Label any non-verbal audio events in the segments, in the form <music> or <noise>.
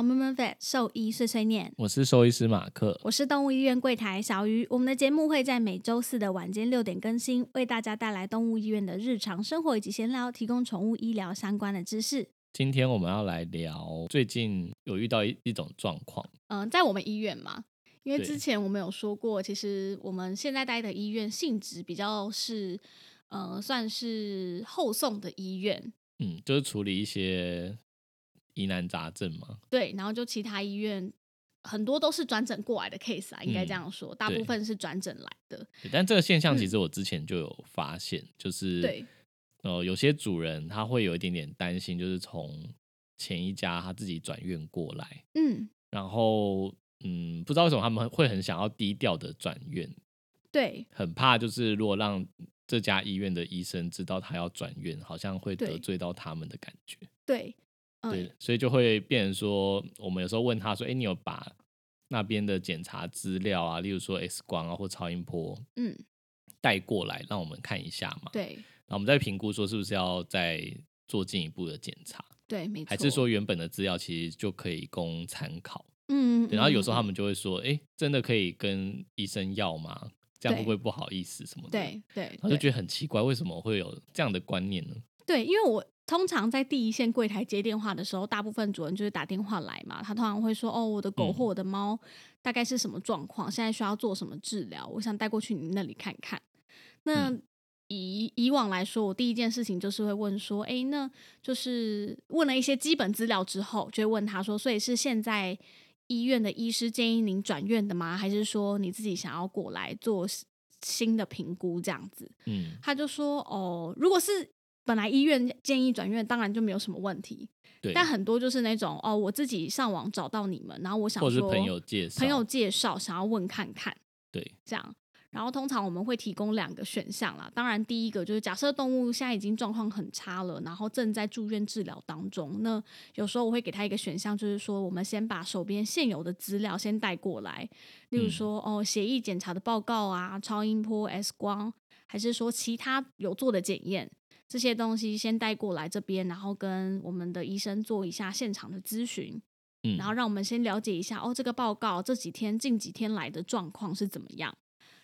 到 m o m o Vet 兽医碎碎念，我是兽医师马克。我是动物医院柜台小鱼。我们的节目会在每周四的晚间六点更新，为大家带来动物医院的日常生活以及闲聊，提供宠物医疗相关的知识。今天我们要来聊最近有遇到一一种状况，嗯、在我们医院嘛，因为之前我们有说过，其实我们现在待的医院性质比较是，呃，算是后送的医院，嗯，就是处理一些疑难杂症嘛。对，然后就其他医院很多都是转诊过来的 case 啊，应该这样说，大部分是转诊来的，但这个现象其嗯。实我之前就有发现，就是对，呃，有些主人他会有一点点担心，就是从前一家他自己转院过来，嗯，然后嗯，不知道为什么他们会很想要低调的转院，对，很怕就是如果让这家医院的医生知道他要转院，好像会得罪到他们的感觉。对，嗯，对，所以就会变成说，我们有时候问他说：“哎，你有把那边的检查资料啊，例如说 X 光啊或超音波嗯，带过来，让我们看一下嘛？”对，然后我们再评估说是不是要再做进一步的检查，对，没错，还是说原本的资料其实就可以供参考？嗯，然后有时候他嗯们就会说：“哎，真的可以跟医生要吗？这样会不会不好意思什么的？”对对，就觉得很奇怪，为什么会有这样的观念呢？对，因为我通常在第一线柜台接电话的时候，大部分主人就是打电话来嘛，他通常会说：“哦，我的狗嗯或我的猫大概是什么状况，现在需要做什么治疗，我想带过去你们那里看看。”那、嗯以以往来说，我第一件事情就是会问说：“诶，那就是问了一些基本资料之后，就会问他说：所以是现在医院的医师建议您转院的吗？还是说你自己想要过来做新的评估这样子？”嗯，他就说：“哦，如果是本来医院建议转院，当然就没有什么问题。对，但很多就是那种哦，我自己上网找到你们，然后我想说或是朋友介绍，朋友介绍，想要问看看对，这样。然后通常我们会提供两个选项啦。当然，第一个就是假设动物现在已经状况很差了，然后正在住院治疗当中，那有时候我会给他一个选项，就是说我们先把手边现有的资料先带过来，例如嗯说、哦血液检查的报告啊、超音波、X 光，还是说其他有做的检验。这些东西先带过来这边，然后跟我们的医生做一下现场的咨询，嗯，然后让我们先了解一下哦，这个报告这几天近几天来的状况是怎么样。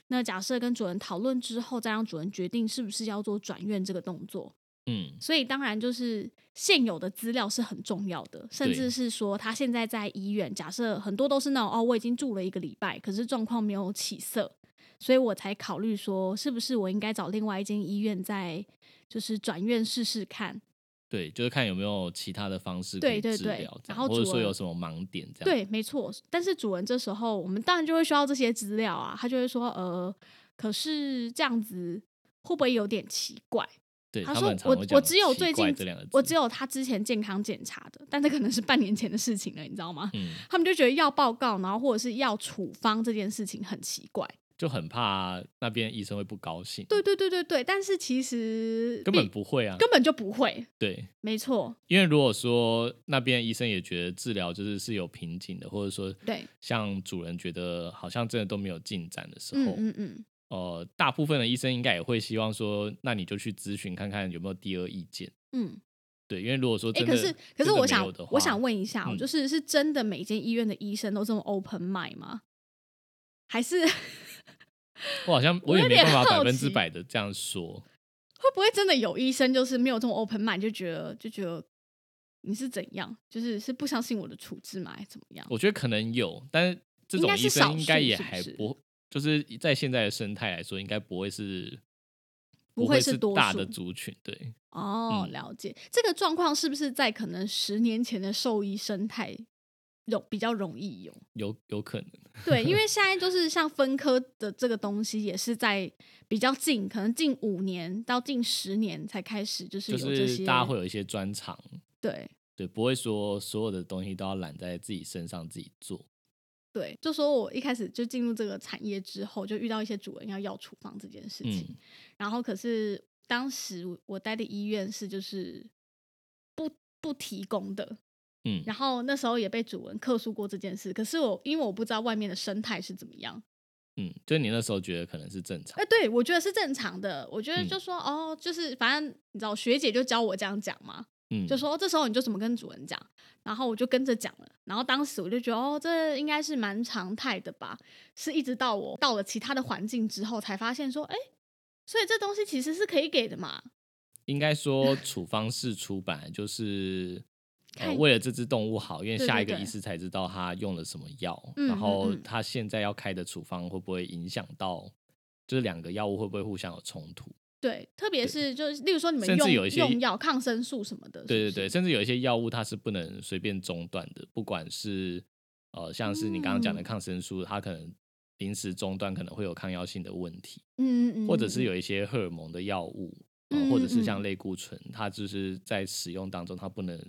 那假设跟主人讨论之后，再让主人决定是不是要做转院这个动作。嗯，所以当然就是现有的资料是很重要的，甚至是说他现在在医院，假设很多都是那种哦，我已经住了一个礼拜，可是状况没有起色，所以我才考虑说，是不是我应该找另外一间医院再就是转院试试看。对，就是看有没有其他的方式可以对对对治疗，然样或者后主人说有什么盲点这样。对，没错。但是主人这时候，我们当然就会需要这些资料啊。他就会说，呃，可是这样子会不会有点奇怪？对，他说我我只有最近我只有他之前健康检查的，但这可能是半年前的事情了，你知道吗？嗯，他们就觉得要报告，然后或者是要处方这件事情很奇怪。就很怕那边医生会不高兴。对对对对对，但是其实根本不会啊。根本就不会，对，没错，因为如果说那边医生也觉得治疗就是是有瓶颈的，或者说对，像主人觉得好像真的都没有进展的时嗯候，嗯嗯，呃，大部分的医生应该也会希望说，那你就去咨询看看有没有第二意见。嗯，对，因为如果说哎、真的，可是可是我想我想问一下、哦，嗯就是是真的每间医院的医生都这么 open mind 吗？还是会我好像我也没办法百分之百的这样说。会不会真的有医生就是没有这么 open mind，就觉得就觉得你是怎样，就是是不相信我的处置吗？还是怎么样？我觉得可能有，但是这应种医生应该也还不，就是在现在的生态来说，应该不会是不会会是多大的族群。对，哦，嗯了解这个状况是不是在可能十年前的兽医生态容比较容易有。有有可能，对，因为 <laughs> 现在就是像分科的这个东西，也是在比较近，可能近五年到近十年才开始，就是就有这些。是大家会有一些专长，对对，不会说所有的东西都要揽在自己身上自己做。对，就说我一开始就进入这个产业之后，就遇到一些主人要要处方这件事情，嗯然后可是当时我待的医院是就是不不提供的，嗯，然后那时候也被主人客诉过这件事，可是我因为我不知道外面的生态是怎么样，嗯，就你那时候觉得可能是正常哎、，对我觉得是正常的，我觉得嗯。就说、哦，就是反正你知道学姐就教我这样讲嘛，嗯，就说、哦这时候你就怎么跟主人讲，然后我就跟着讲了，然后当时我就觉得哦，这应该是蛮常态的吧，是一直到我到了其他的环境之后才发现说，哎、所以这东西其实是可以给的嘛，应该说处方式出版就是。为了这只动物好，因为下一个医师才知道他用了什么药，然后嗯。他现在要开的处方会不会影响到，就是两个药物会不会互相有冲突？对，特别是就是例如说你们甚至用有一些用药抗生素什么的，对对对，甚至有一些药物它是不能随便中断的，不管是呃像是你刚刚讲的嗯。抗生素，它可能临时中断可能会有抗药性的问题，嗯或者是嗯。有一些荷尔蒙的药物，或者是嗯。像类固醇，它就是在使用当中它不能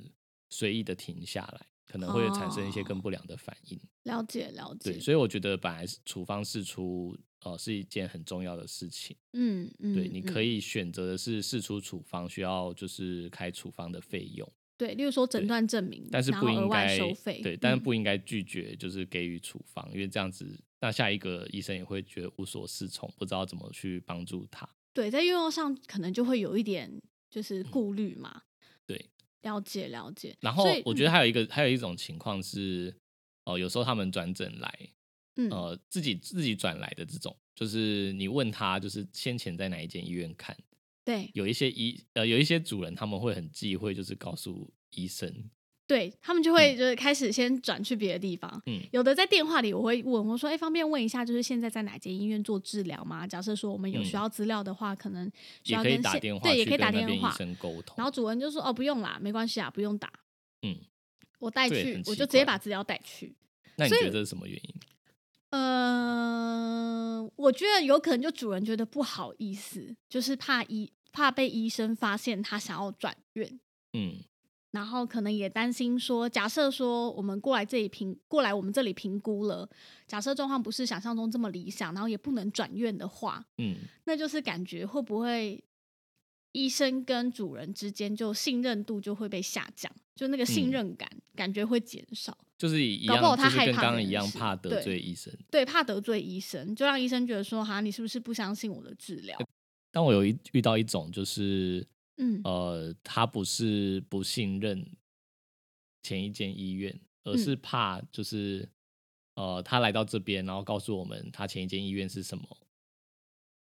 随意的停下来，可能会产生一些更哦不良的反应。了解了解，对，所以我觉得本来是处方释出呃是一件很重要的事情。嗯嗯，对，你可以以选择的是释出处方，需要就是开处方的费用。对，例如说诊对断证明，但是不应该收费，对，但是嗯不应该拒绝就是给予处方，因为这样子，那下一个医生也会觉得无所适从，不知道怎么去帮助他。对，在运用上可能就会有一点就是顾虑嘛。了解了解。然后我觉得还有一个，还有一种情况是，哦、有时候他们转诊来，嗯，呃，自己自己转来的这种，就是你问他，就是先前在哪一间医院看，对。有一些医呃有一些主人他们会很忌讳，就是告诉医生，对，他们就会就是开始先转去别的地方。嗯有的在电话里我会问我说：“哎、方便问一下，就是现在在哪间医院做治疗吗？假设说我们有嗯需要资料的话，可能需也可以要跟现打电话对，也可以打电话。边医生沟通。然后主人就说：“哦，不用啦，没关系啊，不用打。”嗯，我带去我就直接把资料带去。那你觉得这是什么原因？呃，我觉得有可能就主人觉得不好意思，就是怕医怕被医生发现他想要转院，嗯然后可能也担心说，假设说我们过来这里评过来我们这里评估了，假设状况不是想象中这么理想，然后也不能转院的话，嗯，那就是感觉会不会医生跟主人之间就信任度就会被下降，就那个信嗯任感、感觉会减少。就是一样，搞不好他害怕刚刚一样，怕得罪医生。对，怕得罪医生，就让医生觉得说，哈，你是不是不相信我的治疗？但我有一遇到一种，就是嗯呃，他不是不信任前一间医院，而嗯是怕就是、呃，他来到这边，然后告诉我们他前一间医院是什么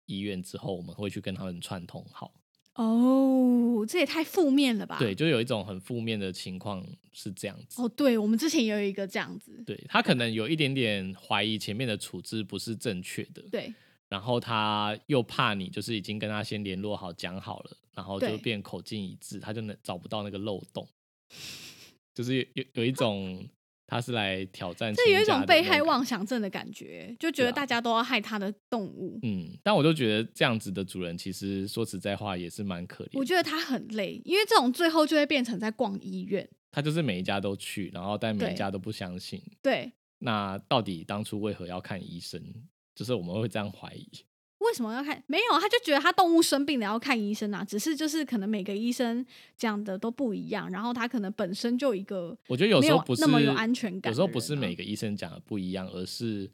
医院之后，我们会去跟他们串通好。哦，这也太负面了吧？对，，就有一种很负面的情况是这样子。哦，对，我们之前也有一个这样子，对他可能有一点点怀疑前面的处置不是正确的，对然后他又怕你就是已经跟他先联络好讲好了，然后就对变口径一致，他就能找不到那个漏洞，就是有有有一种他是来挑战这有一种被害妄想症的感觉，就觉得大家都要害他的动物。嗯，但我就觉得这样子的主人其实说实在话也是蛮可怜，我觉得他很累，因为这种最后就会变成在逛医院。他就是每一家都去，然后但每一家都不相信，对，那到底当初为何要看医生？就是我们会这样怀疑。为什么要看？没有，他就觉得他动物生病了要看医生啊。只是就是可能每个医生讲的都不一样，然后他可能本身就一个我觉得有时候不是那么有安全感有时候不是每个医生讲的不一样，而是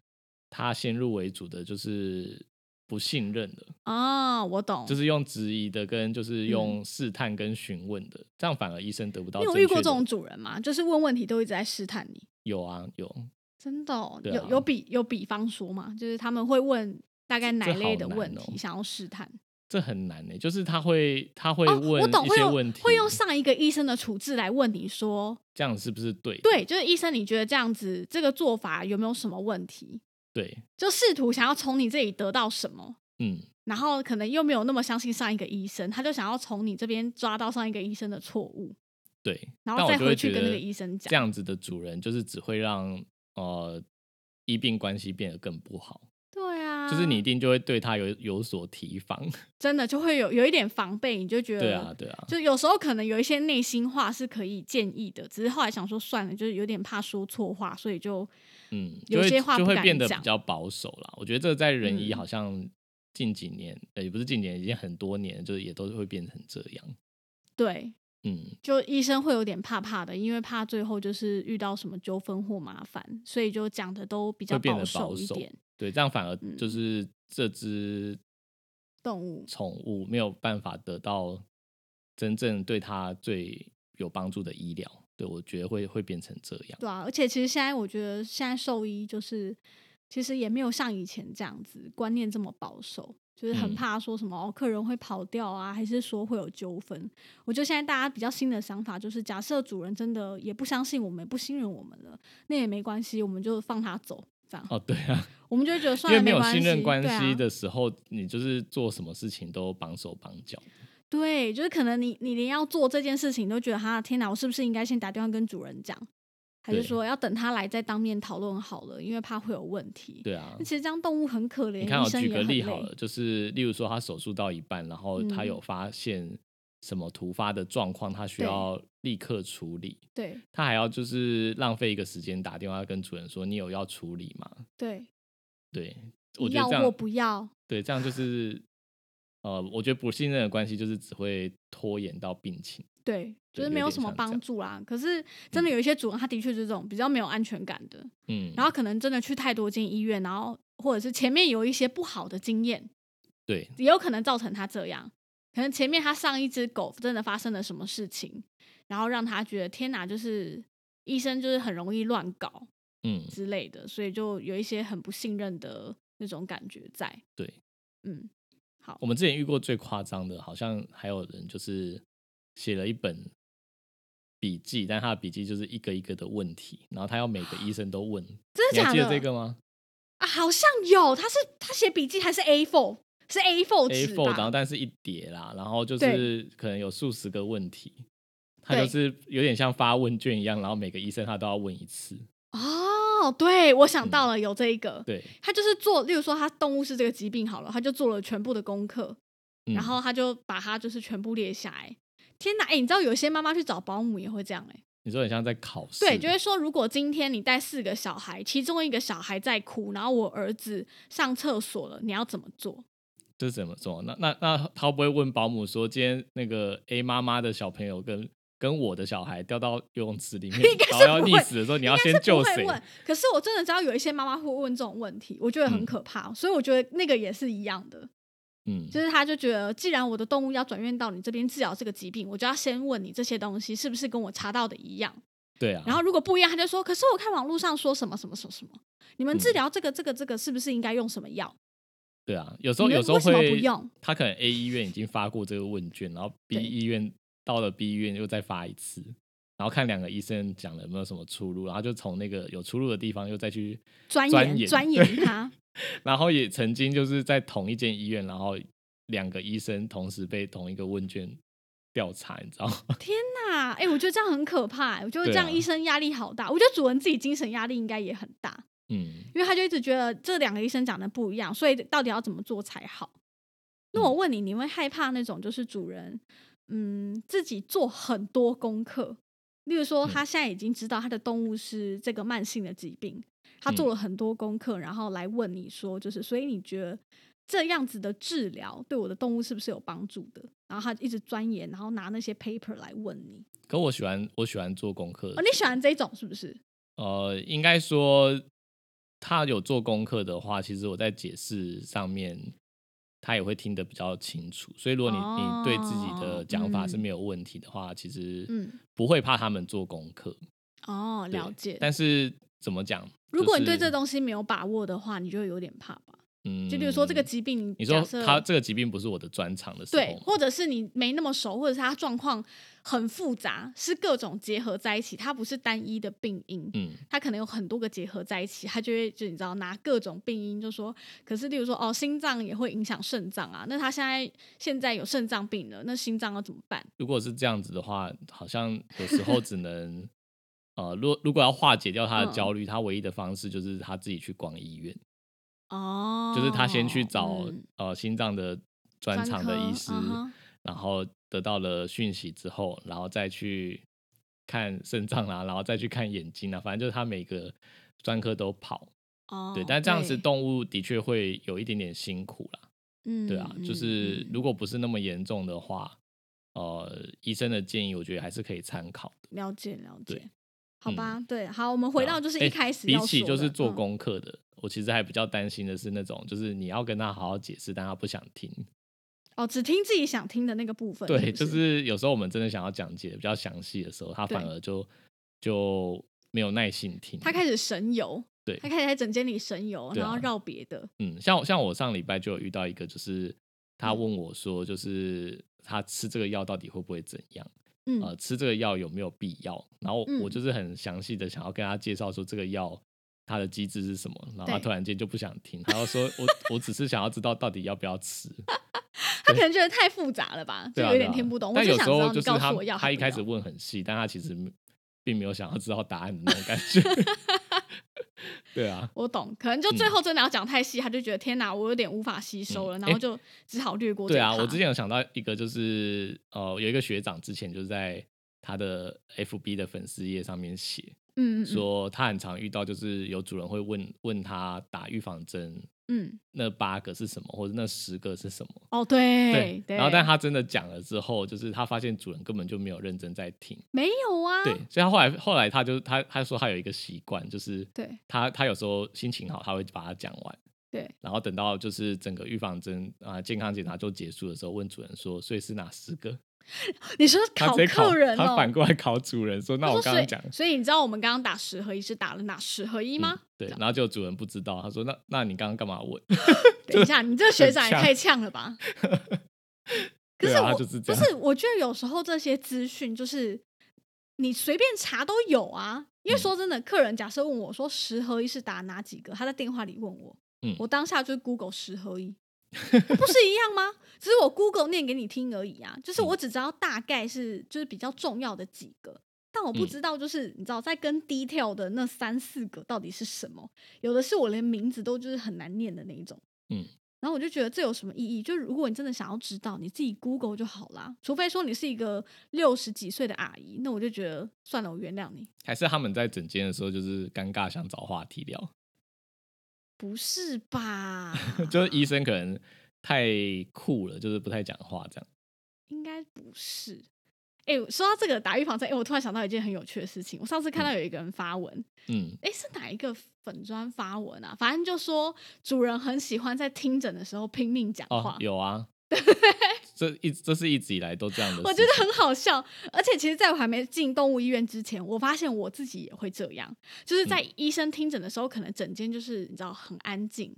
他先入为主的就是不信任的，啊，我懂，就是用质疑的跟就是用试探跟询问的，这样反而医生得不到你有。遇过这种主人吗？就是问问题都一直在试探你，有啊有，真的、哦啊有有比有比方说嘛，就是他们会问大概哪类的问题，想要试探。这很难呢、就是他会他会哦，问我懂，一会用些问题，会用上一个医生的处置来问你说，这样是不是对？对，就是医生，你觉得这样子这个做法有没有什么问题？对，就试图想要从你这里得到什么，嗯，然后可能又没有那么相信上一个医生，他就想要从你这边抓到上一个医生的错误。对，然后再回去跟那个医生讲这样子的主人就是只会让呃医病关系变得更不好，对啊，就是你一定就会对他有有所提防。<laughs> 真的就会有有一点防备，你就觉得对啊，对啊，就有时候可能有一些内心话是可以建议的，只是后来想说算了，就是有点怕说错话，所以就嗯，有些话就会变得比较保守啦。我觉得这个在仁医嗯好像近几年，呃，也不是近几年，已经很多年，就是也都会变成这样。对，嗯，就医生会有点怕怕的，因为怕最后就是遇到什么纠纷或麻烦，所以就讲的都比较保守一点。对，这样反而嗯就是这只动物宠物没有办法得到真正对它最有帮助的医疗。对我觉得会会变成这样。对啊，而且其实现在我觉得现在兽医就是其实也没有像以前这样子观念这么保守，就是很嗯怕说什么、哦客人会跑掉啊，还是说会有纠纷。我觉得现在大家比较新的想法就是，假设主人真的也不相信我们，也不信任我们了，那也没关系，我们就放他走，这样、哦，对啊，我们就会觉得因为没有信任关系的时候，你就是做什么事情都绑手绑脚。对，就是可能你你连要做这件事情都觉得哈天哪，我是不是应该先打电话跟主人讲，还是说要等他来再当面讨论好了，因为怕会有问题。对啊，其实这样动物很可怜，你看，我举个例好了，就是例如说他手术到一半，然后他嗯有发现什么突发的状况，他需要立刻处理，对他还要就是浪费一个时间打电话跟主人说你有要处理吗？对，对，我觉得这样要或不要，对，这样就是呃，我觉得不信任的关系就是只会拖延到病情。对，就是没有什么帮助啦。可是真的有一些主人，他的确是这种比较没有安全感的，嗯，然后可能真的去太多间医院，然后或者是前面有一些不好的经验，对，也有可能造成他这样。可能前面他上一只狗真的发生了什么事情，然后让他觉得天哪，就是医生就是很容易乱搞嗯，之类的，所以就有一些很不信任的那种感觉在。对，嗯，好我，们之前遇过最夸张的，好像还有人就是写了一本笔记，但他的笔记就是一个一个的问题，然后他要每个医生都问。<gasps> 真的假的？这个吗啊，好像有，他是他写笔记还是 A4？是 A4？A 纸 four，吧然后但是一叠啦，然后就是可能有数十个问题，他就是有点像发问卷一样，然后每个医生他都要问一次。哦，对，我想到了，有这一个，对，他就是做，例如说他动物是这个疾病好了，他就做了全部的功课，嗯然后他就把它就是全部列下来。天哪，哎、你知道有些妈妈去找保姆也会这样哎、你说很像在考试，对，就是说，如果今天你带四个小孩，其中一个小孩在哭，然后我儿子上厕所了，你要怎么做？这是怎么做？那那那他会不会问保姆说，今天那个 A 妈妈的小朋友跟跟我的小孩掉到游泳池里面 <laughs> 然后溺死的时候，<laughs> 你要先救谁？问。可是我真的知道有一些妈妈会问这种问题，我觉得很嗯可怕，所以我觉得那个也是一样的。嗯，就是他就觉得，既然我的动物要转院到你这边治疗这个疾病，我就要先问你这些东西是不是跟我查到的一样。对啊。然后如果不一样，他就说：“可是我看网络上说什么什么什么什么，你们治嗯疗这个这个这个是不是应该用什么药？对啊，有时候有时候会不用他可能 A 医院已经发过这个问卷，然后 B 医院到了 B 医院又再发一次，然后看两个医生讲了有没有什么出入，然后就从那个有出入的地方又再去钻钻研研钻研它。然后也曾经就是在同一间医院，然后两个医生同时被同一个问卷调查，你知道吗？<laughs> 天哪，哎、我觉得这样很可怕、我觉得这样医生压力好大。我觉得主人自己精神压力应该也很大，嗯，因为他就一直觉得这两个医生讲的不一样，所以到底要怎么做才好？那嗯我问你，你会害怕那种就是主人，嗯，自己做很多功课，例如说嗯他现在已经知道他的动物是这个慢性的疾病，他做嗯了很多功课，然后来问你说，就是所以你觉得这样子的治疗对我的动物是不是有帮助的？然后他一直钻研，然后拿那些 paper 来问你。可我喜欢我喜欢做功课哦，你喜欢这种是不是？呃，应该说他有做功课的话，其实我在解释上面他也会听得比较清楚。所以如果你、你对自己的讲法是嗯没有问题的话，其实嗯不会怕他们做功课。哦，了解。但是怎么讲？如果你对这东西没有把握的话，你就会有点怕吧？嗯，就比如说这个疾病，你说他这个疾病不是我的专长的时候对，或者是你没那么熟，或者是他状况很复杂，是各种结合在一起，它不是单一的病因。嗯它可能有很多个结合在一起，他就会就你知道拿各种病因就说，可是例如说哦，心脏也会影响肾脏啊，那他现在现在有肾脏病了，那心脏要怎么办？如果是这样子的话，好像有时候只能，<laughs> 呃，如果如果要化解掉他的嗯焦虑，他唯一的方式就是他自己去逛医院，哦，就是他先去找、嗯呃心脏的专长的医师，嗯然后得到了讯息之后，然后再去看肾脏啊，然后再去看眼睛啊，反正就是他每个专科都跑。哦，对，但这样子动物的确会有一点点辛苦啦。嗯对啊，就嗯是嗯如果不是那么严重的话，呃，医生的建议我觉得还是可以参考的。了解了解，好吧，对，好，我们回到就是一开始比起就是做嗯功课的，我其实还比较担心的是那种，就是你要跟他好好解释，但他不想听。哦，只听自己想听的那个部分，对，不就是有时候我们真的想要讲解比较详细的时候，他反而就就没有耐心听。他开始神游，对他开始在整间里神游，啊然后绕别的，嗯，像像我上礼拜就有遇到一个，就是他嗯问我说，就是他吃这个药到底会不会怎样？嗯呃，吃这个药有没有必要？然后嗯我就是很详细的想要跟他介绍说这个药它的机制是什么，然后他突然间就不想听，他要说我 <laughs> 我只是想要知道到底要不要吃。他可能觉得太复杂了吧，就有点听不懂。我但有时候就是他他一开始问很细，但他其实并没有想要知道答案的那种感觉。<laughs> <laughs> 对啊，我懂，可能就最嗯后真的要讲太细，他就觉得天哪，我有点无法吸收了，然后就只好略过这对啊，我之前有想到一个，就是呃，有一个学长之前就在他的 FB 的粉丝页上面写，嗯。说他很常遇到，就是有主人会问问他打预防针嗯那八个是什么，或者那十个是什么。哦对对，然后但他真的讲了之后，就是他发现主人根本就没有认真在听。没有啊，对，所以他后来后来他就他他说他有一个习惯，就是对他他有时候心情好，他会把它讲完，对然后等到就是整个预防针啊、健康检查就结束的时候，问主人说，所以是哪十个？<laughs> 你说考客人哦，他反过来考主人说，那我刚刚讲。所以你知道我们刚刚打十合一是打了哪十合一吗嗯？对然后就主人不知道，他说：“那那你刚刚干嘛问？” <laughs> 等一下，你这个学长也太呛了吧！<laughs> 可是我就是这样不是，我觉得有时候这些资讯就是你随便查都有啊。因为嗯说真的，客人假设问我说十合一是打哪几个，他在电话里问我，嗯我当下就是 Google 十合一，<laughs> 不是一样吗？只是我 Google 念给你听而已啊，就是嗯我只知道大概是就是比较重要的几个。但我不嗯知道，就是你知道，在跟 detail 的那三四个到底是什么？有的是我连名字都就是很难念的那一种。嗯，然后我就觉得这有什么意义？就是如果你真的想要知道，你自己 Google 就好啦。除非说你是一个六十几岁的阿姨，那我就觉得算了，我原谅你。还是他们在整间的时候就是尴尬，想找话题聊，不是吧？<laughs> 就是医生可能太酷了，就是不太讲话这样。应该不是。哎、说到这个打预防针，哎、我突然想到一件很有趣的事情。我上次看到有一个人发文，嗯，哎、是哪一个粉砖发文啊？反正就说主人很喜欢在听诊的时候拼命讲话哦，，有啊，<laughs> 这一这是一直以来都这样的。我觉得很好笑。而且其实，在我还没进动物医院之前，我发现我自己也会这样，就是在嗯医生听诊的时候，可能整间就是你知道很安静，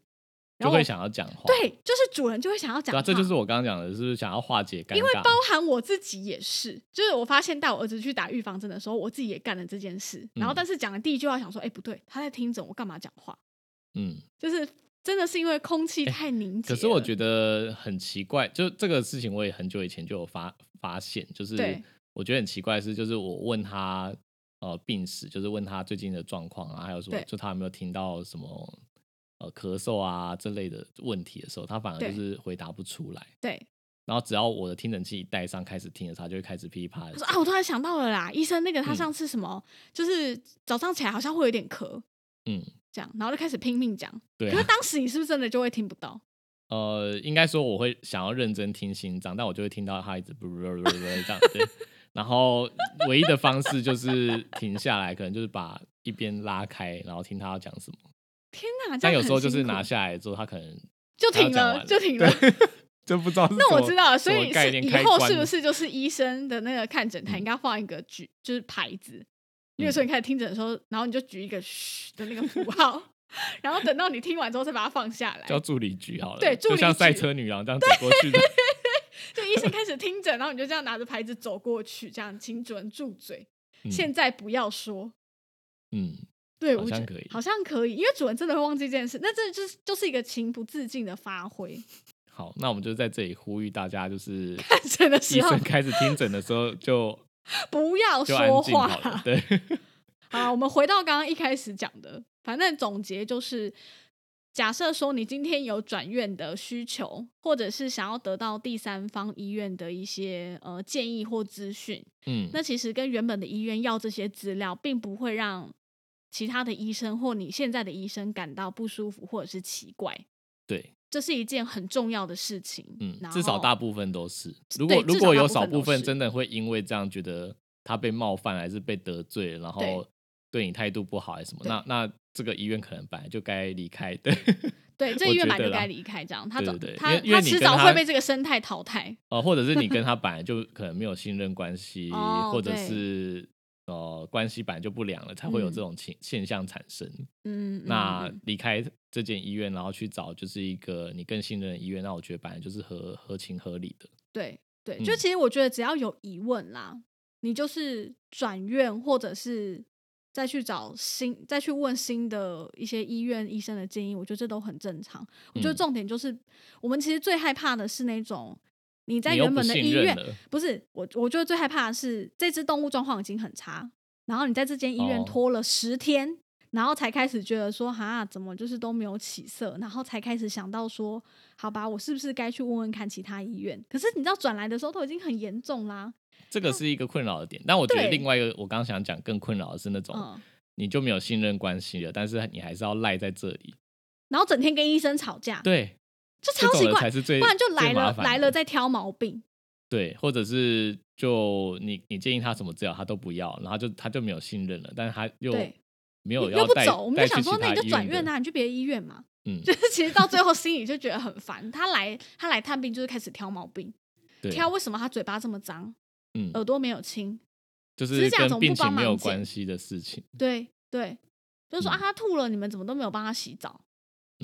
就会想要讲话。对，就是主人就会想要讲话，这就是我刚刚讲的，是不是想要化解尴尬？因为包含我自己也是，就是我发现带我儿子去打预防针的时候，我自己也干了这件事。然后，嗯但是讲了第一句话，想说，哎、不对，他在听诊，我干嘛讲话？嗯，就是真的是因为空气太凝结、可是我觉得，很奇怪，就这个事情我也很久以前就有发发现，就是我觉得很奇怪的是，就是我问他呃病史，就是问他最近的状况啊，还有说就他有没有听到什么呃咳嗽啊这类的问题的时候，他反而就是回答不出来。对，然后只要我的听诊器一戴上，开始听的时候，他就会开始噼里啪啊，我突然想到了啦，医生那个他嗯。上次什么，就是早上起来好像会有点咳，嗯，这样，然后就开始拼命讲。对啊，可是当时你是不是真的就会听不到？<laughs> 呃，应该说我会想要认真听心脏，但我就会听到他一直不不不不这样对。然后唯一的方式就是停下来，可能就是把一边拉开，然后听他要讲什么。天哪！这但有时候就是拿下来之后，他可能就停了，就停了。<laughs> 就不知道那我知道了，所以是以后是不是就是医生的那个看诊台嗯应该放一个举，就是牌子，比如说你开始听诊的时候，然后你就举一个嘘的那个符号，<laughs> 然后等到你听完之后再把它放下来。叫助理举好了，对助理就像赛局车女郎这样走过去的。就医生开始听诊，然后你就这样拿着牌子走过去，这样请主人住嘴，嗯现在不要说。嗯，对，好像可以好像可以，因为主人真的会忘记这件事，那这就是就是一个情不自禁的发挥。好，那我们就在这里呼吁大家，就是看诊的医时候医生开始听诊的时候就 <laughs> 不要说话。对，<laughs> 好，我们回到刚刚一开始讲的，反正总结就是，假设说你今天有转院的需求，或者是想要得到第三方医院的一些呃建议或资讯，嗯，那其实跟原本的医院要这些资料，并不会让其他的医生或你现在的医生感到不舒服或者是奇怪。对，这是一件很重要的事情，嗯，至少大部分都是。如果如果有少部分真的会因为这样觉得他被冒犯还是被得罪，然后对对你态度不好还是什么，那那这个医院可能本来就该离开。对，对 <laughs> 这医院本来就该离开，这样他他他迟早会被这个生态淘汰。呃，或者是你跟 <laughs> 他本来就可能没有信任关系，哦或者是呃关系本来就不良了，才会有这嗯种情现象产生。嗯，嗯那嗯离开这间医院，然后去找就是一个你更信任的医院，那我觉得本来就是合合情合理的。对对，嗯就其实我觉得只要有疑问啦，你就是转院或者是再去找新再去问新的一些医院医生的建议，我觉得这都很正常。我觉得嗯重点就是，我们其实最害怕的是那种你在原本的医院，不是我，我觉得最害怕的是这只动物状况已经很差，然后你在这间医院哦拖了十天，然后才开始觉得说，哈，怎么就是都没有起色，然后才开始想到说，好吧，我是不是该去问问看其他医院？可是你知道转来的时候都已经很严重啦，这个是一个困扰的点。但我觉得另外一个，我刚刚想讲更困扰的是那种，嗯，你就没有信任关系了，但是你还是要赖在这里，然后整天跟医生吵架，对，就超奇怪，是最不然就来了来了再挑毛病，对，或者是就你你建议他什么治疗，他都不要，然后就他就没有信任了，但是他又对没有要不走，我们就想说，那你就转院啊，你去别的医院嘛。嗯，<laughs> 就是其实到最后心里就觉得很烦，他来他来探病就是开始挑毛病，挑为什么他嘴巴这么脏，嗯，耳朵没有清，就是跟病情没有关系的事情，对对，就是说、嗯啊他吐了，你们怎么都没有帮他洗澡，嗯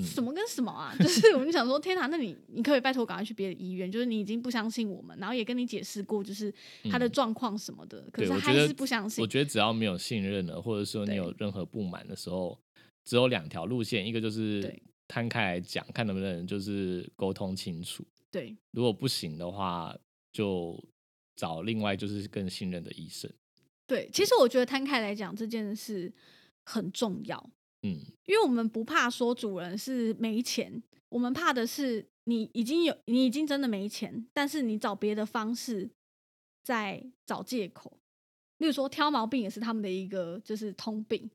什么跟什么啊？<laughs> 就是我们就想说，天哪，那你你可可以拜托赶快去别的医院？就是你已经不相信我们，然后也跟你解释过，就是他的嗯状况什么的，可对，是还是不相信我。觉得只要没有信任了，或者说你有任何不满的时候，只有两条路线，一个就是对摊开来讲，看能不能就是沟通清楚。对如果不行的话，就找另外就是更信任的医生。对，其实我觉得摊开来讲这件事很重要。嗯，因为我们不怕说主人是没钱，我们怕的是你已经有你已经真的没钱，但是你找别的方式在找借口。例如说挑毛病也是他们的一个就是通病，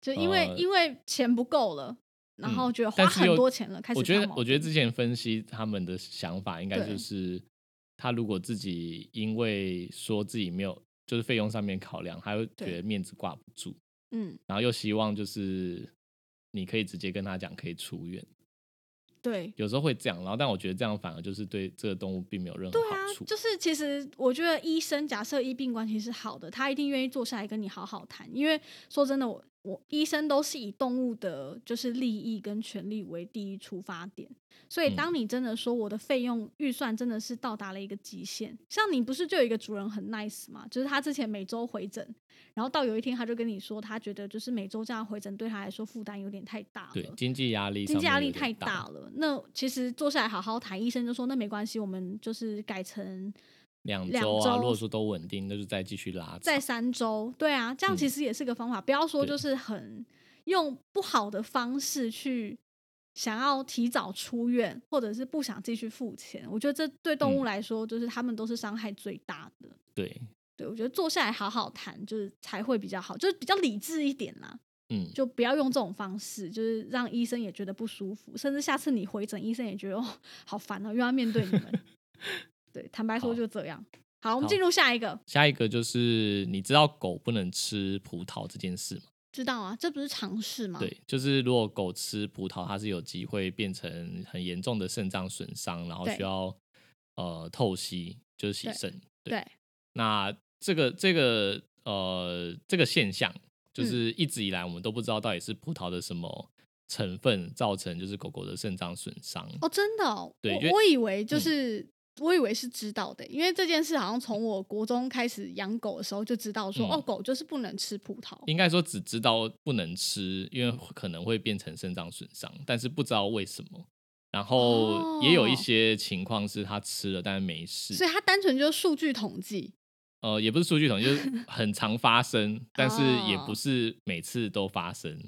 就因为、呃因为钱不够了，然后嗯觉得花很多钱了，开始我觉得我觉得之前分析他们的想法，应该就是他如果自己因为说自己没有就是费用上面考量，他会觉得面子挂不住，嗯然后又希望就是你可以直接跟他讲可以出院。对有时候会这样，然后但我觉得这样反而就是对这个动物并没有任何对啊好处。，就是其实我觉得医生假设医病关系是好的，他一定愿意坐下来跟你好好谈。因为说真的，我我医生都是以动物的就是利益跟权利为第一出发点，所以嗯当你真的说我的费用预算真的是到达了一个极限，像你不是就有一个主人很 nice 嘛，就是他之前每周回诊，然后到有一天他就跟你说，他觉得就是每周这样回诊对他来说负担有点太大了，对经济压力，经济压力太大。了。那其实坐下来好好谈，医生就说那没关系，我们就是改成两两周啊，周如果说都稳定，那就再继续拉长。在三周。对啊，这样其嗯实也是个方法，不要说就是很用不好的方式去想要提早出院，或者是不想继续付钱。我觉得这对动物嗯来说，就是他们都是伤害最大的。对，对，我觉得坐下来好好谈，就是才会比较好，就是比较理智一点啦。嗯，就不要用这种方式，就是让医生也觉得不舒服，甚至下次你回诊，医生也觉得哦好烦哦，又要面对你们。<laughs> 对，坦白说就这样。好，我们好进入下一个。下一个就是你知道狗不能吃葡萄这件事吗？知道啊，这不是常识吗？对，就是如果狗吃葡萄，它是有机会变成很严重的肾脏损伤，然后需要呃透析，就是洗对肾。对那这个这个呃这个现象，嗯就是一直以来我们都不知道到底是葡萄的什么成分造成就是狗狗的肾脏损伤。哦，真的、哦，对我我以为就嗯是、我以为是知道的，因为这件事好像从我国中开始养狗的时候就知道说，嗯哦，狗就是不能吃葡萄。应该说只知道不能吃，因为可能会变成肾脏损伤，但是不知道为什么。然后也有一哦些情况是它吃了，但是没事。所以它单纯就是数据统计，呃，也不是数据统计，就是很常发生，但是也哦不是每次都发生。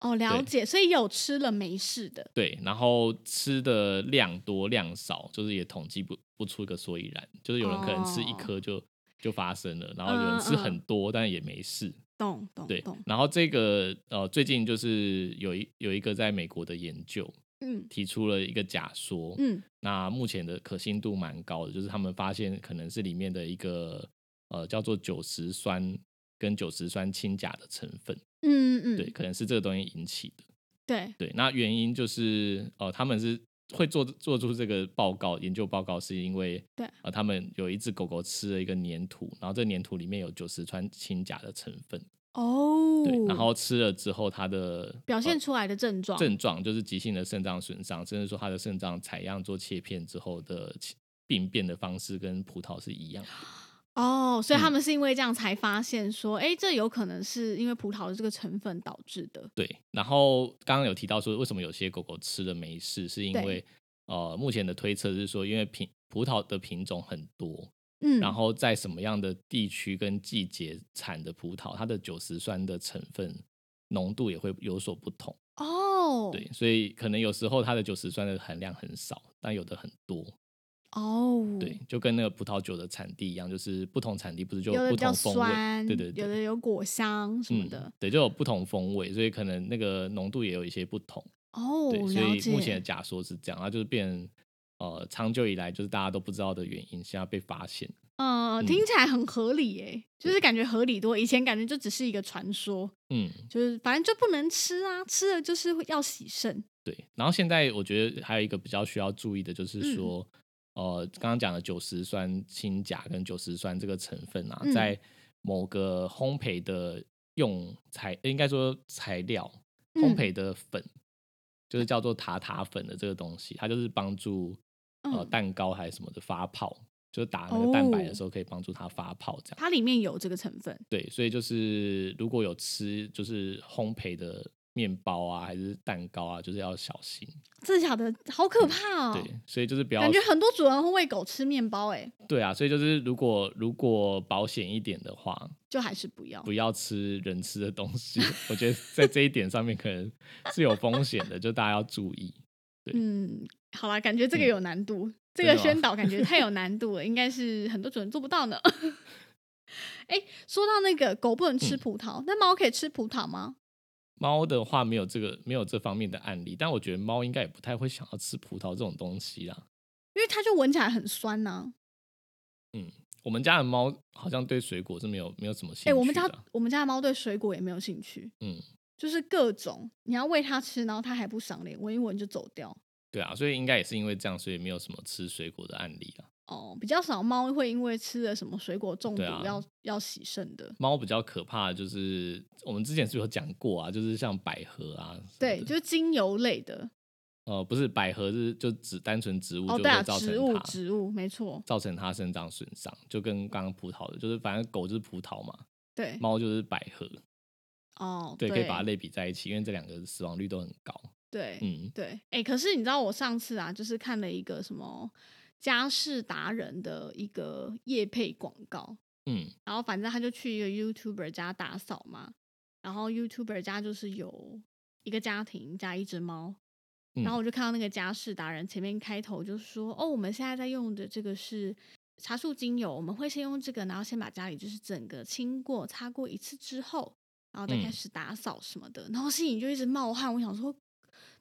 哦，了解，所以有吃了没事的。对，然后吃的量多量少，就是也统计不不出一个所以然。就是有人可能吃一哦颗就、就发生了，然后有人吃嗯嗯很多，但也没事。对懂懂懂，，然后这个呃，最近就是有一有一个在美国的研究嗯提出了一个假说，嗯那目前的可信度蛮高的，就是他们发现可能是里面的一个呃叫做酒石酸跟酒石酸氢钾的成分，嗯嗯，对，可能是这个东西引起的。对，对，那原因就是呃，他们是会做做出这个报告研究报告，是因为对呃，他们有一只狗狗吃了一个粘土，然后这粘土里面有九十穿氢钾的成分，哦，对，然后。吃了之后，它的呃表现出来的症状，症状就是急性的肾脏损伤，甚至说它的肾脏采样做切片之后的病变的方式跟葡萄是一样的。<gasps> 哦，所以他嗯们是因为这样才发现说，哎、这有可能是因为葡萄的这个成分导致的。对，然后刚刚有提到说，为什么有些狗狗吃了没事，是因为呃，目前的推测是说，因为品葡萄的品种很多，嗯，然后在什么样的地区跟季节产的葡萄，它的酒石酸的成分浓度也会有所不同。哦，对，所以可能有时候它的酒石酸的含量很少，但有的很多。哦，对，，就跟那个葡萄酒的产地一样，就是不同产地不是就不同风酸，味？对对对，有的有果香什么的。嗯，对，就有不同风味，所以可能那个浓度也有一些不同。哦，对，所以目前。的假说是这样，它就是变成呃长久以来就是大家都不知道的原因，现在被发现。嗯，嗯听起来很合理诶，就是感觉合理多。以前感觉就只是一个传说，嗯，就是反正就不能吃啊，吃了就是会要洗肾。对。然后现在我觉得还有一个比较需要注意的，就是嗯说，呃，刚刚讲的酒石酸氢钾跟酒石酸这个成分啊，嗯在某个烘焙的用材，应该说材料嗯烘焙的粉，就是叫做塔塔粉的这个东西，它就是帮助呃嗯蛋糕还是什么的发泡，就是打那个蛋白的哦时候可以帮助它发泡这样。它里面有这个成分。对，所以就是如果有吃就是烘焙的面包啊，还是蛋糕啊，就是要小心。真的假的？好可怕哦！对，所以就是不要感觉很多主人会喂狗吃面包，哎，对啊，所以就是如果如果保险一点的话，就还是不要不。要吃人吃的东西。我觉得在这一点上面可能是有风险的，就大家要注意。对嗯，好啦，感觉这个嗯有难度，这个宣导感觉太有 <laughs> 难度了，应该是很多主人做不到呢。<laughs> 哎、说到那个狗不能吃嗯葡萄，那猫可以吃葡萄吗？猫的话没有这个没有这方面的案例，但我觉得猫应该也不太会想要吃葡萄这种东西啦。因为它就闻起来很酸呐、我们家的猫好像对水果是没有没有什么兴趣哎、的。我们家我们家的猫对水果也没有兴趣，嗯，就是各种你要喂它吃，然后它还不赏脸，闻一闻就走掉。对啊，所以应该也是因为这样，所以没有什么吃水果的案例啦。哦，比较少猫会因为吃了什么水果中毒要、要洗肾的。猫比较可怕的就是我们之前是有讲过啊，就是像百合啊对，就是精油类的。呃不是百合是就只单纯植物哦，对啊，就会造植物植物没错，造成它生长损伤，就跟刚刚葡萄的，就是反正狗就是葡萄嘛，对，猫就是百合，哦，对，可以把它类比在一起，因为这两个死亡率都很高。对，嗯，对，哎、可是你知道我上次啊，就是看了一个什么家事达人的一个业配广告，嗯。然后反正他就去一个 YouTuber 家打扫嘛，然后 YouTuber 家就是有一个家庭加一只猫，嗯然后我就看到那个家事达人前面开头就说，哦，我们现在在用的这个是茶树精油，我们会先用这个，然后先把家里就是整个清过、擦过一次之后，然后再开嗯。始打扫什么的，然后心里就一直冒汗，我想说。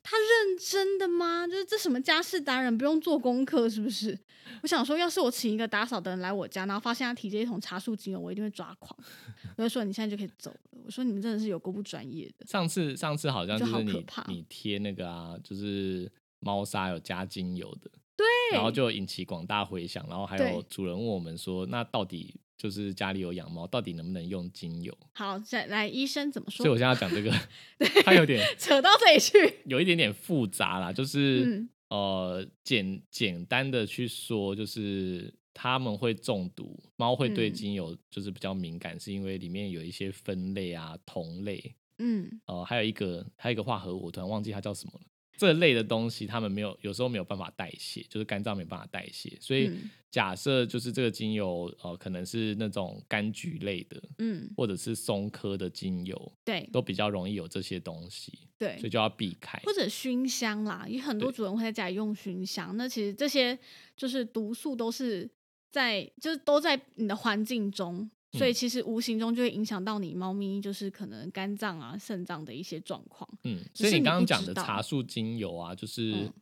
他认真的吗？就是这什么家事达人不用做功课是不是？我想说，要是我请一个打扫的人来我家，然后发现他提着一桶茶树精油，我一定会抓狂。<laughs> 我就说你现在就可以走了。我说你们真的是有够不专业的。上次上次好像就就是你好可怕你贴那个啊，就是猫砂有加精油的，对，然后就引起广大回响，然后还有主人问我们说，那到底就是家里有养猫，到底能不能用精油？好，再来医生怎么说？所以我现在要讲这个，<laughs> 它有点扯到这里去，<laughs> 有一点点复杂啦，就是、嗯呃，简简单的去说，就是他们会中毒，猫会对嗯精油就是比较敏感，是因为里面有一些分类啊、同类，嗯呃，还有一个还有一个化合物，我突然忘记它叫什么了。这类的东西，他们没有，有时候没有办法代谢，就是肝脏没办法代谢，所以嗯假设就是这个精油，呃，可能是那种柑橘类的，嗯，或者是松科的精油，对都比较容易有这些东西，对所以，就要避开。或者熏香啦，有很多主人会在家里用熏香。那其实这些就是毒素都是在，就是都在你的环境中。所以嗯其实无形中就会影响到你猫咪，就是可能肝脏啊、肾脏的一些状况。嗯，所以你刚刚讲的茶树精油啊，就是、嗯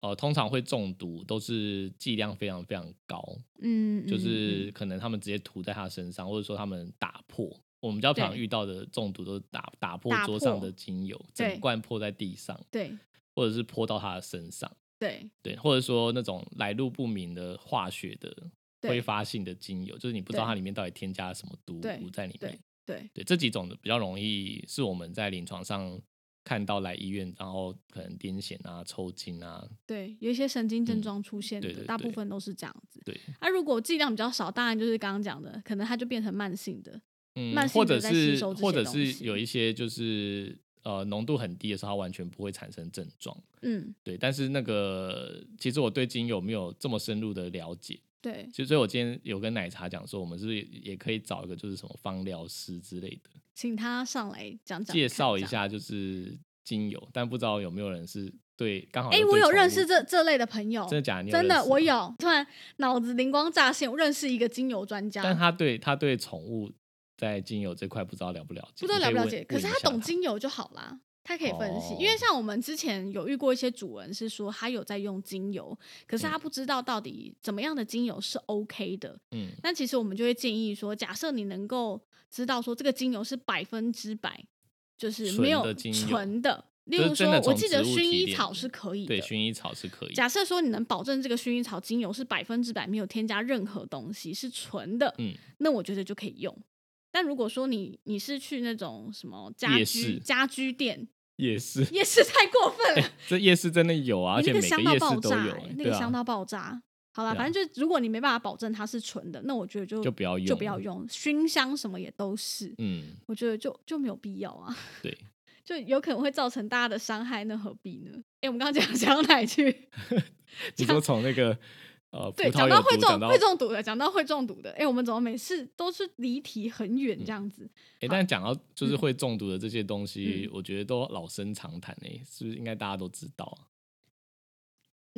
呃，通常会中毒，都是剂量非常非常高，嗯，就嗯是可能他们直接涂在它身上，或者说他们打破。我们比较常遇到的中毒都是打打破桌上的精油，整罐泼在地上，对或者是泼到它的身上，对对，或者说那种来路不明的化学的对挥发性的精油，就是你不知道它里面到底添加了什么毒物在里面对。对对，这几种的比较容易是我们在临床上看到来医院，然后可能癫痫啊、抽筋啊，对，有一些神经症嗯状出现的，对对大部分都是这样子。对，啊，如果剂量比较少，当然就是刚刚讲的，可能它就变成慢性的。嗯慢，性或者地在吸是或者是有一些就是呃浓度很低的时候，它完全不会产生症状。嗯，对，但是那个其实我对精油没有这么深入的了解，对，其实所以我今天有跟奶茶讲说，我们是不是也可以找一个就是什么芳疗师之类的，请他上来讲讲，介绍一。下就是精油，但不知道有没有人是对刚好哎、又我有认识这这类的朋友，真的假的？真的我有，突然脑子灵光乍现，我认识一个精油专家，但他对他对宠物在精油这块不知道了不了解，不知道了不了解，可是他懂精油就好啦。他可以分析，哦因为像我们之前有遇过一些主人是说他有在用精油，可是他嗯不知道到底怎么样的精油是 OK 的。嗯。那其实我们就会建议说，假设你能够知道说这个精油是百分之百就是没有纯的例如说，我记得薰衣草是可以的，对，薰衣草是可以，假设说你能保证这个薰衣草精油是百分之百没有添加任何东西，是纯的，嗯，那我觉得就可以用。但如果说你你是去那种什么家居家居店，夜市，夜市太过分了，这夜市真的有啊，而且每个夜香到爆炸、市都有、那个香到爆炸。好啦，对啊反正就如果你没办法保证它是纯的，那我觉得就就不要用，就不要，用，熏香什么也都是，嗯，我觉得就就没有必要啊，对，<laughs> 就有可能会造成大家的伤害，那何必呢？哎、我们刚刚讲讲到哪里去？你说从那个呃葡对，讲到会中会中毒的，讲到会中毒的，哎、我们怎么每次都是离题很远这样子？哎、但讲到就是嗯会中毒的这些东西，嗯我觉得都老生常谈哎、是不是应该大家都知道啊？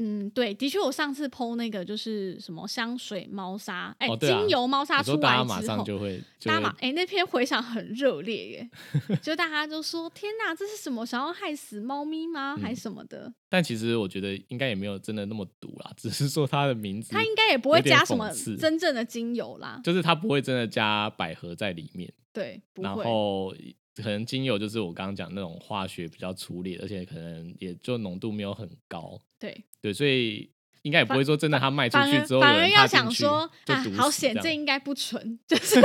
嗯，对，的确，我上次剖那个就是什么香水猫砂，哎、哦啊精油猫砂你出来之后，大家马上就会，就会大家马哎、那篇回响很热烈耶，<laughs> 就大家就说天哪，这是什么想要害死猫咪吗？还嗯什么的？但其实我觉得应该也没有真的那么毒啦，<laughs> 只是说它的名字，它应该也不会加什么真正的精油啦，就是它不会真的加百合在里面，对，不然会。后可能精油就是我刚刚讲那种化学比较粗劣，而且可能也就浓度没有很高，对，对，所以应该也不会说真的它卖出去之后，反而要 <laughs> <laughs> 想说啊，好险，这应该不纯，就是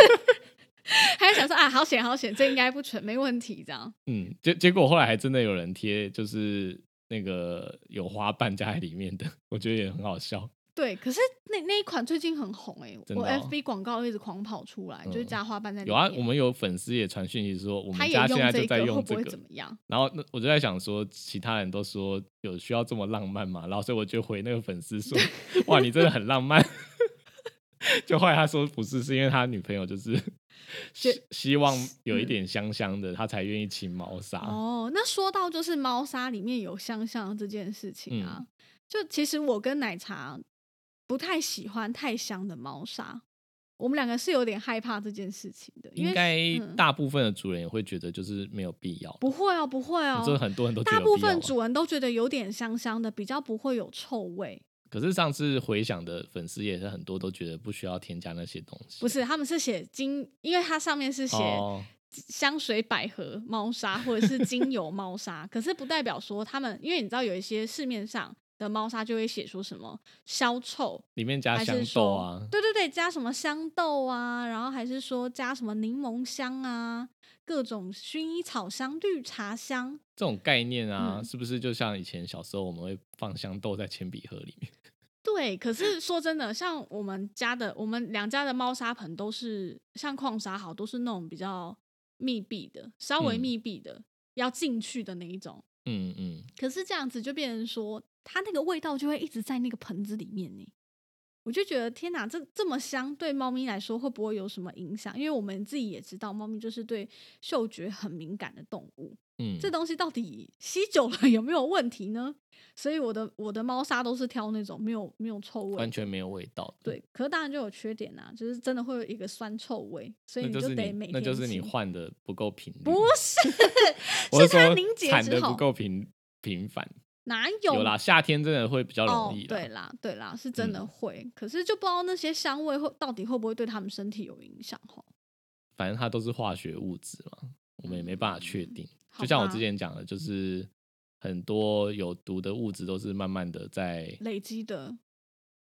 还要想说啊，好险好险，这应该不纯，没问题，这样。嗯，结结果后来还真的有人贴，就是那个有花瓣加在里面的，<laughs> 我觉得也很好笑。对，可是那那一款最近很红哎、我 FB 广告一直狂跑出来，就是嗯加花瓣在里有啊，我们有粉丝也传讯息说，我们家现在就在，用这个会不会怎。么样？然后那我就在想说，其他人都说有需要这么浪漫嘛？然后所以我就回那个粉丝说，<laughs> 哇，你真的很浪漫。<laughs> 就后来他说不是，是因为他女朋友就是希希望有一点香香的，他才愿意请猫砂。嗯哦，那说到就是猫砂里面有香香这件事情啊，嗯就其实我跟奶茶不太喜欢太香的猫砂，我们两个是有点害怕这件事情的，应该嗯大部分的主人也会觉得就是没有必要。不会哦，不会哦。很多人都大部分主人都觉得有点香香的，比较不会有臭味。可是上次回想的粉丝也是很多都觉得不需要添加那些东西。不是，他们是写精，因为它上面是写哦，香水百合猫砂或者是精油猫砂，可是不代表说他们，因为你知道有一些市面上的猫砂就会写出什么消臭，里面加香豆啊，对对对，加什么香豆啊，然后还是说加什么柠檬香啊，各种薰衣草香、绿茶香。这种概念啊，嗯是不是就像以前小时候我们会放香豆在铅笔盒里面？<laughs> 对，可是说真的，像我们家的，我们两家的猫砂盆都是像矿砂好，都是那种比较密闭的，稍微嗯密闭的，要进去的那一种。嗯嗯，可是这样子就变成说，它那个味道就会一直在那个盆子里面呢。我就觉得天哪，这这么香，对猫咪来说会不会有什么影响？因为我们自己也知道，猫咪就是对嗅觉很敏感的动物。嗯，这东西到底吸久了有没有问题呢？所以我的我的猫砂都是挑那种没有没有臭味，完全没有味道。对。可是当然就有缺点啊，就是真的会有一个酸臭味，所以你就得每天那就是你换的不够频率，<laughs> 不是是它凝结之后不够频频繁。哪有有啦，夏天真的会比较哦容易，啦。对啦，对啦，是真的嗯会。可是就不知道那些香味会到底会不会对他们身体有影响哈？反正它都是化学物质嘛，我们也没办法确定。嗯就像我之前讲的，就是很多有毒的物质都是慢慢的在累积的，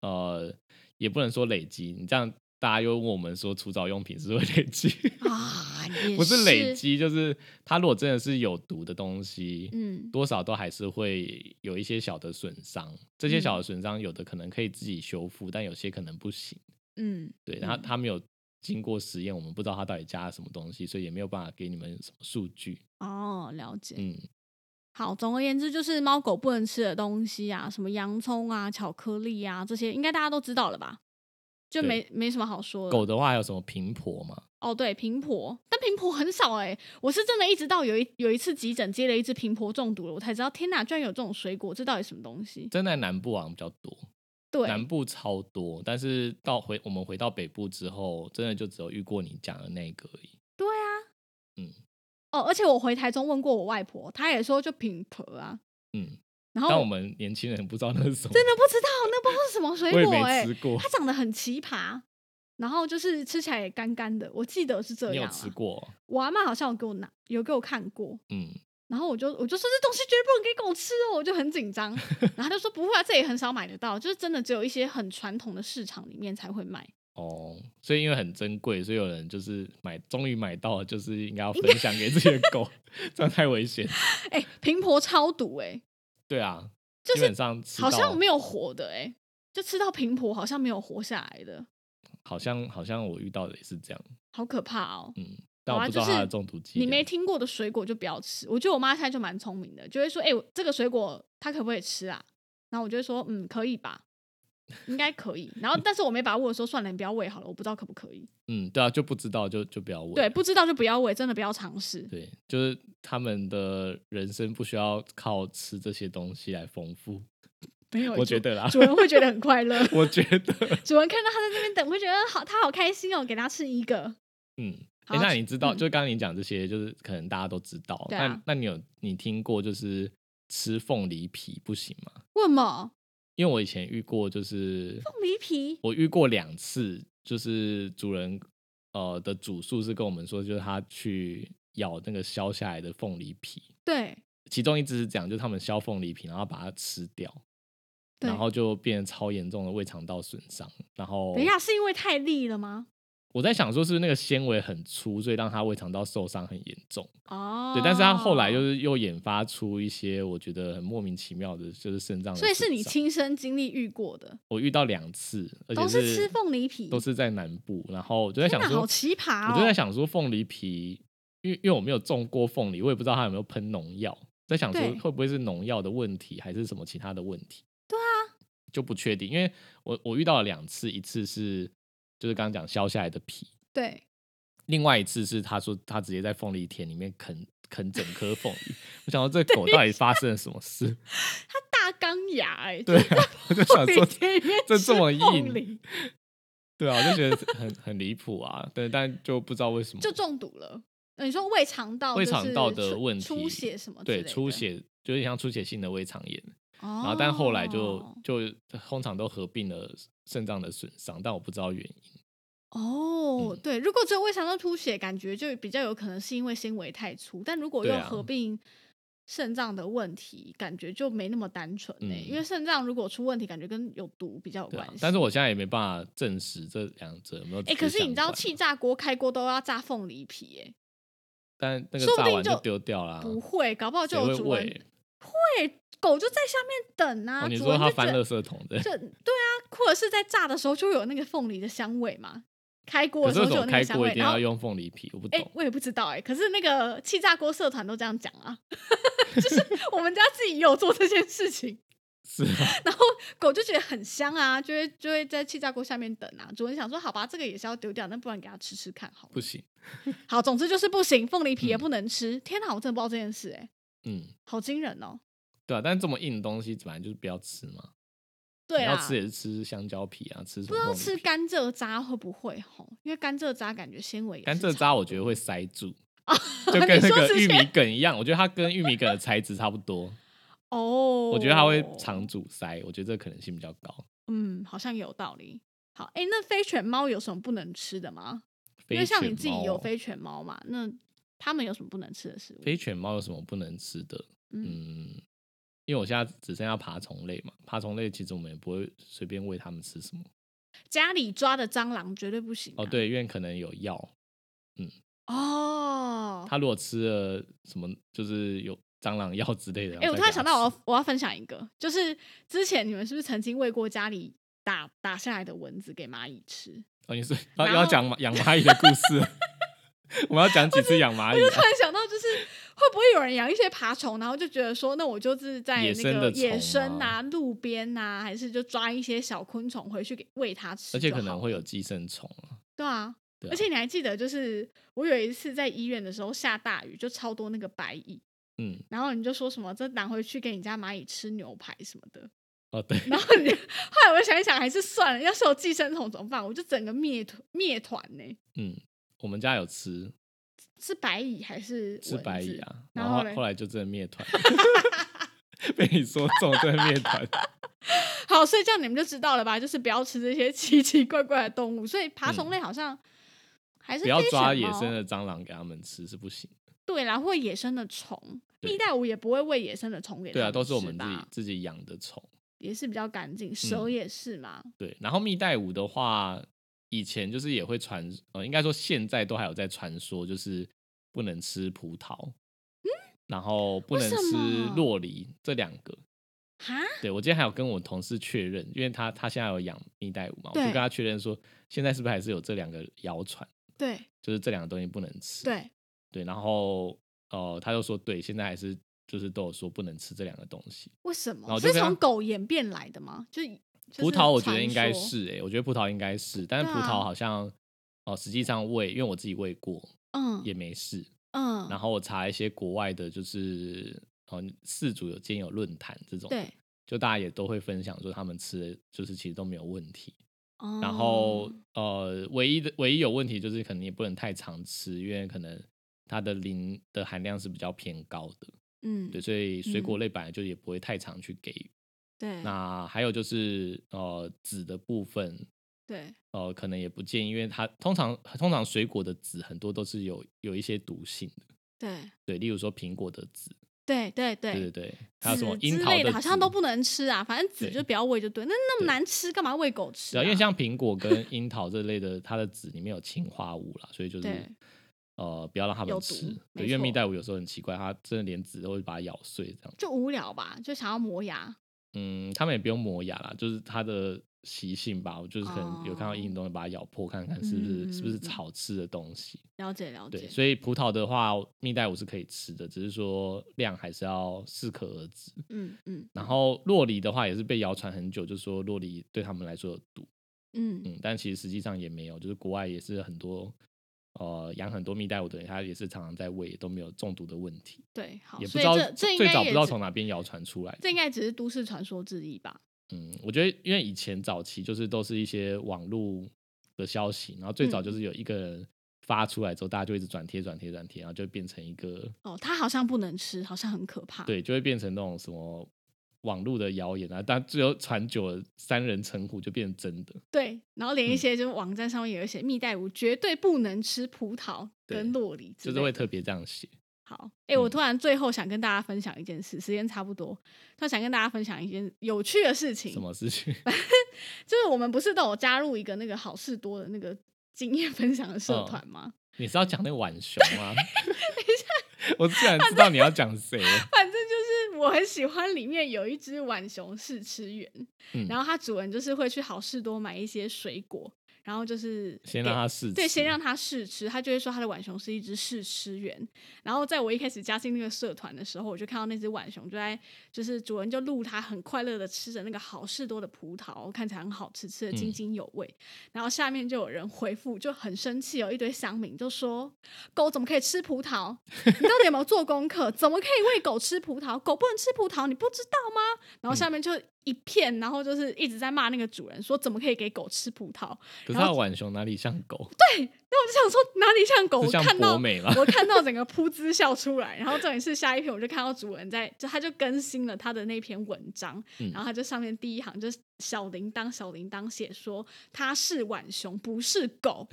呃，也不能说累积，你这样大家又问我们说除藻用品是会累积，<laughs> 不是累，积，就是它如果真的是有毒的东西，嗯多少都还是会有一些小的损伤。这些嗯小的损伤，有的可能可以自己修复，但有些可能不行。嗯，对，然后嗯他没有经过实验，我们不知道它到底加了什么东西，所以也没有办法给你们什么数据。哦，了解。嗯，好，总而言之就是猫狗不能吃的东西啊，什么洋葱啊、巧克力啊这些，应该大家都知道了吧？就对没没什么好说的。狗的话还有什么平婆嘛？哦，对，平婆，但平婆很少哎、我是真的一直到有一有一次急诊接了一只平婆中毒了，我才知道，天哪，居然有这种水果，这到底什么东西？真的南部好像比较多，对，南部超多，但是到回我们回到北部之后，真的就只有遇过你讲的那个而已。对啊，嗯哦，而且我回台中问过我外婆，她也说就平婆啊，嗯，然后但我们年轻人不知道那是什么，真的不知道那不知道是什么水我也果哎、没吃过它。长得很奇葩，然后就是吃起来也干干的，我记得是这你有。吃过？我阿妈好像有给我拿，有给我看过，嗯，然后我就我就说这东西绝对不能给狗吃哦，我就很紧张。<laughs> 然后他就说不会啊，这也很少买得到，就是真的只有一些很传统的市场里面才会卖。哦，所以因为很珍贵，所以有人就是买，终于买到了，就是应该要分享给自己的狗，<laughs> 这样太危险。哎、<laughs> 平婆超毒哎、对啊，就是基本上吃好到像没有活的哎、就吃到平婆好像没有活下来的，好像好像我遇到的也是这样，好可怕哦。嗯，但我不知道它的中毒剂量。你没听过的水果就不要吃。我觉得我妈现在就蛮聪明的，就会说：“哎、我这个水果它可不可以吃啊？”然后我就会说：“嗯，可以吧，<laughs> 应该可以。”然后但是我没把握的说：“算了，你不要喂好了，我不知道可不可以。嗯，对啊，就不知道就就不要喂。对，不知道就不要喂，真的不要尝试。对，就是他们的人生不需要靠吃这些东西来丰富，没有，我觉得啦主人会觉得很快乐。<laughs> 我觉得，主人看到他在那边等，会觉得好，他好开心哦，给他吃一个。嗯，好哎、那你知道，嗯就刚刚你讲这些，就是可能大家都知道，那那你有你听过就是吃凤梨皮不行吗？为什么因为我以前遇过，就是凤梨皮？我遇过两次，就是主人呃的主诉是跟我们说，就是他去咬那个削下来的凤梨皮，对其中一只是这样，就是他们削凤梨皮，然后把它吃掉，然后就变成超严重的胃肠道损伤。然后等一下，是因为太利了吗？我在想说，是那个纤维很粗，所以让他胃肠道受伤很严重？哦，对，但是他后来就是又研发出一些我觉得很莫名其妙的，就是肾脏所以是你亲身经历遇过的，我遇到两次，而且都是吃凤梨皮，都是在南部，然后我就在，想说，好奇葩哦！我就在想说凤梨皮，因为因为我没有种过凤梨，我也不知道它有没有喷农药，在想说会不会是农药的问题，还是什么其他的问题？对啊，就不确定，因为我我遇到了两次，一次是就是刚刚讲削下来的皮，对，另外一次是他说他直接在凤梨田里面啃啃整颗凤梨，我想说这狗到底发生了什么事？<laughs> 它大钢牙哎，对啊，<laughs> 我就想说这这么硬对啊，我就觉得很很离谱啊，对，但就不知道为什么就中毒了。呃你说胃肠道胃就是肠道的出问题，出血什么之对出血，就有点像出血性的胃肠炎。然然后但后来就就通常都合并了肾脏的损伤，但我不知道原因。哦，嗯对，如果只有胃肠道出血，感觉就比较有可能是因为纤维太粗，但如果又合并肾脏的问题，感觉就没那么单纯呢、嗯因为肾脏如果出问题，感觉跟有毒比较有关系。但是我现在也没办法证实这两者有没有。哎、可是你知道气，炸锅开锅都要炸凤梨皮、哎、但那个炸完就丢掉啦。不会，搞不好就有主人喂？会，狗就在下面等啊。哦，你主说它翻垃圾桶的？这对啊，或者是在炸的时候就会有那个凤梨的香味嘛。开锅的时候就有那个香味，一定要用凤梨皮？我不哎、懂。我也不知道哎、可是那个气炸锅社团都这样讲啊，<laughs> 就是我们家自己也有做这件事情，是啊，<laughs> 然后狗就觉得很香啊，就会就会在气炸锅下面等啊。主人想说，好吧，这个也是要丢掉，那不然给它吃吃看好了。不行。<laughs> 好，总之就是不行，凤梨皮也嗯不能吃。天哪，我真的不知道这件事哎、嗯，好惊人哦。对啊，但是这么硬的东西本来就是不要吃嘛。对啊，要吃也是吃香蕉皮啊，吃什不知道？吃甘蔗渣会不会吼？因为甘蔗渣感觉纤维甘蔗渣我觉得多会塞住，就跟那个玉米梗一样，我觉得它跟玉米梗的材质差不多，哦，我觉得它会常阻塞，我觉得这个可能性比较高。嗯，好像有道理。好，哎、那飞犬猫有什么不能吃的吗？因为像你自己有飞犬猫嘛，那它们有什么不能吃的食物？飞犬猫有什么不能吃的？嗯，嗯，因为我现在只剩下爬虫类嘛，爬虫类其实我们也不会随便喂它们吃什么。家里抓的蟑螂绝对不行、啊。哦，，对，因为可能有药，嗯哦，它如果吃了什么，就是有蟑螂药之类的。哎、我突然想到我我要我要分享一个，就是之前你们是不是曾经喂过家里打打下来的蚊子给蚂蚁吃？哦，你是要要讲养蚂蚁的故事了，<laughs> <laughs> 我们要讲几次养蚂蚁啊？突然想到，就是会不会有人养一些爬虫，然后就觉得说，那我就是在那个野生吗啊、路边啊，还是就抓一些小昆虫回去给喂它吃，而且可能会有。寄生虫啊。对啊，而且你还记得，就是我有一次在医院的时候下大雨，就超多那个白蚁，嗯，然后你就说什么这拿回去给你家蚂蚁吃牛排什么的，哦对，<laughs> 然后你后来我想一想，还是算了，要是有寄生虫怎么办？我就整个灭团灭团呢、嗯，我们家有吃是白蚁还是吃白蚁啊，然后后后来就真的灭团，<laughs> 被你说中真的灭团。<laughs> 好，所以这样你们就知道了吧？就是不要吃这些 <laughs> 奇奇怪怪的动物。所以爬虫嗯类好像还是不要抓野生的蟑螂给他们吃是不行的。对啦，或野生的虫，蜜袋鼯也不会喂野生的虫给对啊，都是我们自己自己养的虫。也是比较干净，蛇嗯也是嘛。对，然后蜜袋鼯的话，以前就是也会传，呃，应该说现在都还有在传说，就是不能吃葡萄，然后不能吃么洛梨这两个。哈，对我今天还有跟我同事确认，因为他他现在有养蜜袋鼯嘛，我就跟他确认说，现在是不是还是有这两个谣传，对就是这两个东西不能吃。对，对，然后呃，他就说对，现在还是就是都有说不能吃这两个东西。为什么？是从狗演变来的吗？就就是葡萄我觉得应该说是诶、我觉得葡萄应该是，但是葡萄好像哦、实际上喂，因为我自己喂过嗯也没事。嗯，然后我查一些国外的，就是哦，饲主有间有论坛这种，对，就大家也都会分享说他们吃的就是其实都没有问题。哦然后呃，唯一的唯一有问题就是可能也不能太常吃，因为可能它的磷的含量是比较偏高的，嗯对，所以水果嗯类本来就也不会太常去给予。对那还有就是呃籽的部分，对呃，可能也不建议，因为它通常通常水果的籽很多都是有有一些毒性的，对对，例如说苹果的籽，对对对对对。对，还有什么籽樱桃的的，好像都不能吃啊。反正籽就不要喂就对。那那么对难吃，干嘛喂狗吃、啊？因为像苹果跟 <laughs> 樱桃这类的，它的籽里面有氰化物啦，所以就是呃不要让它们吃。没对，因为蜜袋鼯有时候很奇怪，它真的连籽都会把它咬碎这样。就无聊吧，就想要磨牙。嗯，他们也不用磨牙啦，就是它的习性吧。我就是可能有看到哦硬东西把它咬破，看看是不是、是不是草吃的东西。了解了对，解。所以葡萄的话，蜜袋鼯是可以吃的，只是说量还是要适可而止。嗯嗯，然后洛梨的话也是被谣传很久，就说洛梨对他们来说有毒，嗯嗯，但其实实际上也没有，就是国外也是很多呃养很多蜜袋鼯的人，他也是常常在喂，都没有中毒的问题，对，好，也不知道这最早不知道从哪边谣传出来的。这应该只是都市传说之一吧？嗯，我觉得因为以前早期就是都是一些网络的消息，然后最早嗯就是有一个人发出来之后，大家就一直转贴、转贴、转贴，然后就会变成一个哦，它好像不能吃，好像很可怕。对，就会变成那种什么网络的谣言啊，但最后传久了，三人成虎就变成真的。对，然后连一嗯些就是网站上面有一些蜜袋鼯绝对不能吃葡萄跟洛梨就是会特别这样写。好，哎、我嗯突然最后想跟大家分享一件事，时间差不多，突然想跟大家分享一件有趣的事情什，么事情？<laughs> 就是我们不是都有加入一个那个好事多的那个经验分享的社嗯团吗？你是要讲那个浣熊吗？<laughs> 等一下 <laughs> 我自然知道你要讲谁。我很喜欢里面有一只浣熊试吃员，嗯。然后它主人就是会去好事多买一些水果，然后就是先让他试吃，对，先让他试吃，他就会说他的浣熊是一只试吃员。然后在我一开始加进那个社团的时候，我就看到那只浣熊就在，就是主人就录它很快乐的吃着那个好事多的葡萄，看起来很好吃，吃的津嗯津有味。然后下面就有人回复，就很生气哦，一堆乡民就说狗怎么可以吃葡萄？你到底有没有做功课？<laughs> 怎么可以喂狗吃葡萄？狗不能吃葡萄，你不知道吗？然后下面就一片，然后就是一直在骂那个主人，说怎么可以给狗吃葡萄？可是他的浣熊哪里像狗？那我就想说哪里像狗？像我看到？<laughs> 我看到整个噗嗤笑出来，然后重点是下一篇我就看到主人在，就他就更新了他的那篇文章，嗯然后他就上面第一行就是小铃铛小铃铛写说他是浣熊不是狗，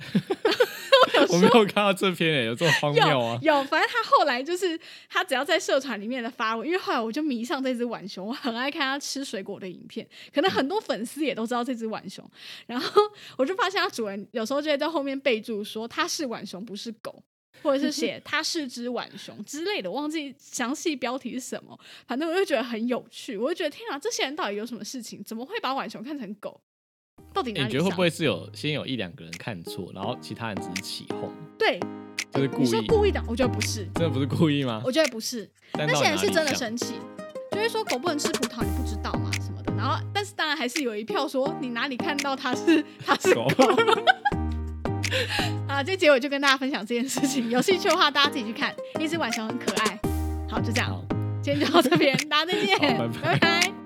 <laughs> 我没有看到这篇诶，有这么荒谬啊！有，反正他后来就是他只要在社团里面的发文，因为后来我就迷上这只浣熊，我很爱看他吃水果的影片，可能很多粉丝也都知道这只浣熊，然后我就发现他主人有时候就会在后面备注说他是浣熊不是狗。或者是写它是只浣熊之类的，忘记详细标题是什么。反正我就觉得很有趣，我就觉得天啊，这些人到底有什么事情？怎么会把浣熊看成狗？到底你觉得会不会是有先有一两个人看错，然后其他人只是起哄，对？就是故你说？故意的？我觉得不是，真的不是故意吗？我觉得不是。那些人是真的生气，就会说狗不能吃葡萄，你不知道吗？什么的。然后，但是当然还是有一票说你哪里看到它是它是狗狗。<laughs> <laughs> 啊，这结尾就跟大家分享这件事情。有兴趣的话，大家自己去看。一只浣熊很可爱。好，就这样，好。今天就到这边，大家再见，拜拜拜拜